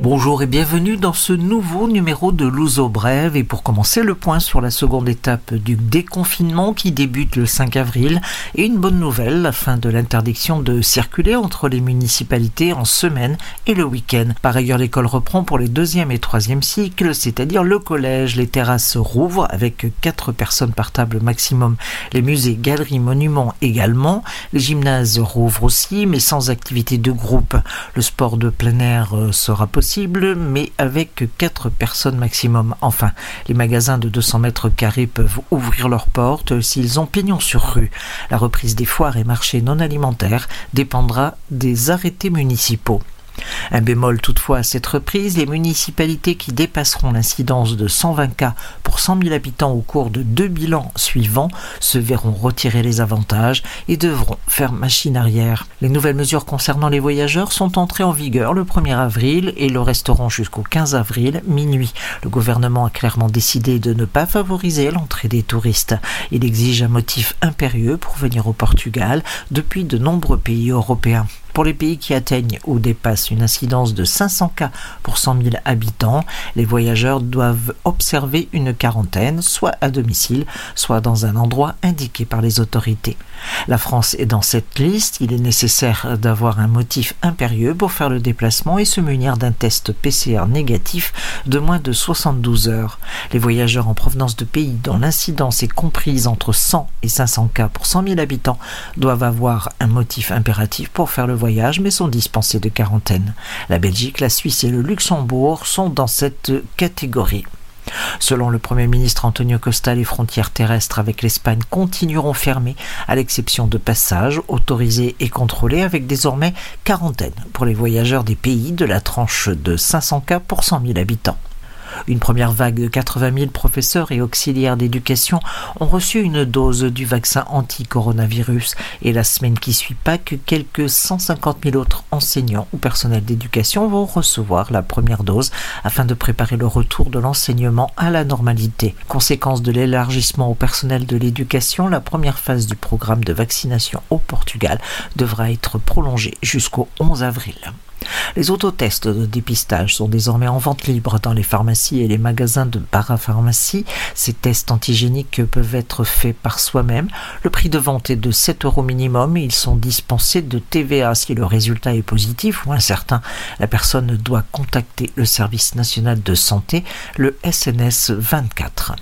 Bonjour et bienvenue dans ce nouveau numéro de Louzo Brève. Et pour commencer le point sur la seconde étape du déconfinement qui débute le 5 avril. Et une bonne nouvelle, la fin de l'interdiction de circuler entre les municipalités en semaine et le week-end. Par ailleurs, l'école reprend pour les deuxième et troisième cycles, c'est-à-dire le collège, les terrasses rouvrent avec quatre personnes par table maximum, les musées, galeries, monuments également, les gymnases rouvrent aussi mais sans activité de groupe. Le sport de plein air euh, sera possible mais avec 4 personnes maximum. Enfin, les magasins de 200 mètres carrés peuvent ouvrir leurs portes s'ils ont pignon sur rue. La reprise des foires et marchés non alimentaires dépendra des arrêtés municipaux. Un bémol toutefois à cette reprise, les municipalités qui dépasseront l'incidence de 120 cas pour 100 000 habitants au cours de deux bilans suivants se verront retirer les avantages et devront faire machine arrière. Les nouvelles mesures concernant les voyageurs sont entrées en vigueur le 1er avril et le resteront jusqu'au 15 avril minuit. Le gouvernement a clairement décidé de ne pas favoriser l'entrée des touristes. Il exige un motif impérieux pour venir au Portugal depuis de nombreux pays européens. Pour les pays qui atteignent ou dépassent une incidence de 500 cas pour 100 000 habitants, les voyageurs doivent observer une quarantaine, soit à domicile, soit dans un endroit indiqué par les autorités. La France est dans cette liste. Il est nécessaire d'avoir un motif impérieux pour faire le déplacement et se munir d'un test PCR négatif de moins de 72 heures. Les voyageurs en provenance de pays dont l'incidence est comprise entre 100 et 500 cas pour 100 000 habitants doivent avoir un motif impératif pour faire le voyage mais sont dispensés de quarantaine. La Belgique, la Suisse et le Luxembourg sont dans cette catégorie. Selon le Premier ministre Antonio Costa, les frontières terrestres avec l'Espagne continueront fermées, à l'exception de passages autorisés et contrôlés, avec désormais quarantaine pour les voyageurs des pays de la tranche de 500 cas pour 100 000 habitants. Une première vague de 80 000 professeurs et auxiliaires d'éducation ont reçu une dose du vaccin anti-coronavirus et la semaine qui suit que quelques 150 000 autres enseignants ou personnels d'éducation vont recevoir la première dose afin de préparer le retour de l'enseignement à la normalité. Conséquence de l'élargissement au personnel de l'éducation, la première phase du programme de vaccination au Portugal devra être prolongée jusqu'au 11 avril. Les autotests de dépistage sont désormais en vente libre dans les pharmacies et les magasins de parapharmacie. Ces tests antigéniques peuvent être faits par soi-même. Le prix de vente est de 7 euros minimum et ils sont dispensés de TVA. Si le résultat est positif ou incertain, la personne doit contacter le service national de santé, le SNS 24.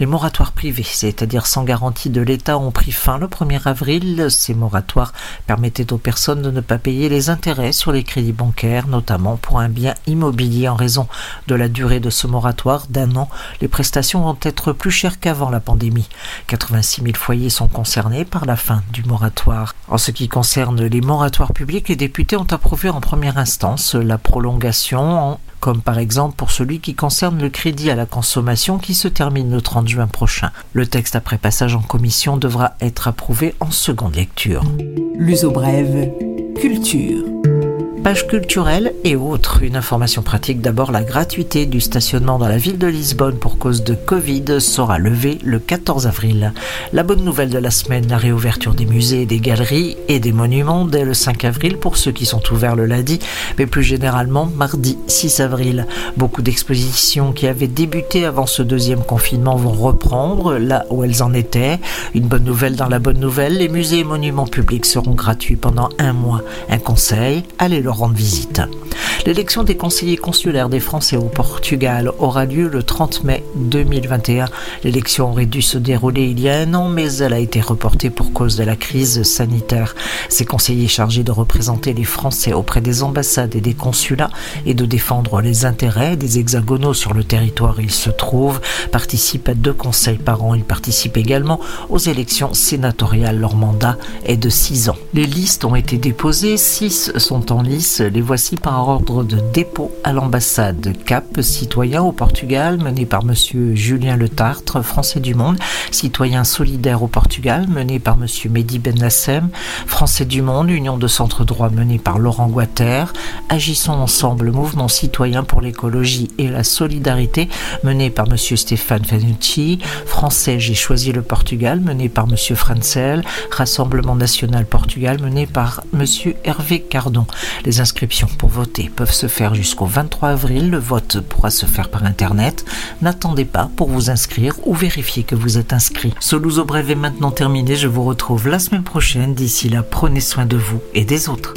Les moratoires privés, c'est-à-dire sans garantie de l'État, ont pris fin le 1er avril. Ces moratoires permettaient aux personnes de ne pas payer les intérêts sur les crédits bancaires, notamment pour un bien immobilier en raison de la durée de ce moratoire d'un an. Les prestations vont être plus chères qu'avant la pandémie. 86 000 foyers sont concernés par la fin du moratoire. En ce qui concerne les moratoires publics, les députés ont approuvé en première instance la prolongation comme par exemple pour celui qui concerne le crédit à la consommation qui se termine le 30 juin prochain. Le texte après passage en commission devra être approuvé en seconde lecture. L'uso brève, culture page et autres. Une information pratique d'abord, la gratuité du stationnement dans la ville de Lisbonne pour cause de Covid sera levée le 14 avril. La bonne nouvelle de la semaine, la réouverture des musées, des galeries et des monuments dès le 5 avril pour ceux qui sont ouverts le lundi, mais plus généralement mardi 6 avril. Beaucoup d'expositions qui avaient débuté avant ce deuxième confinement vont reprendre là où elles en étaient. Une bonne nouvelle dans la bonne nouvelle, les musées et monuments publics seront gratuits pendant un mois. Un conseil, allez rendre visite. L'élection des conseillers consulaires des Français au Portugal aura lieu le 30 mai 2021. L'élection aurait dû se dérouler il y a un an, mais elle a été reportée pour cause de la crise sanitaire. Ces conseillers chargés de représenter les Français auprès des ambassades et des consulats et de défendre les intérêts des hexagonaux sur le territoire où ils se trouvent participent à deux conseils par an. Ils participent également aux élections sénatoriales. Leur mandat est de six ans. Les listes ont été déposées, six sont en 10. Les voici par ordre de dépôt à l'ambassade. Cap, citoyen au Portugal, mené par monsieur Julien Le Tartre, français du monde. Citoyen solidaire au Portugal, mené par monsieur Mehdi Ben Lassem. Français du monde, Union de centre droit, mené par Laurent Guater. Agissons ensemble, mouvement citoyen pour l'écologie et la solidarité, mené par monsieur Stéphane Fanucci. Français, j'ai choisi le Portugal, mené par monsieur Francel. Rassemblement national Portugal, mené par monsieur Hervé Cardon. Les inscriptions pour voter se faire jusqu'au 23 avril. Le vote pourra se faire par Internet. N'attendez pas pour vous inscrire ou vérifier que vous êtes inscrit. Ce Louzo Brève est maintenant terminé. Je vous retrouve la semaine prochaine. D'ici là, prenez soin de vous et des autres.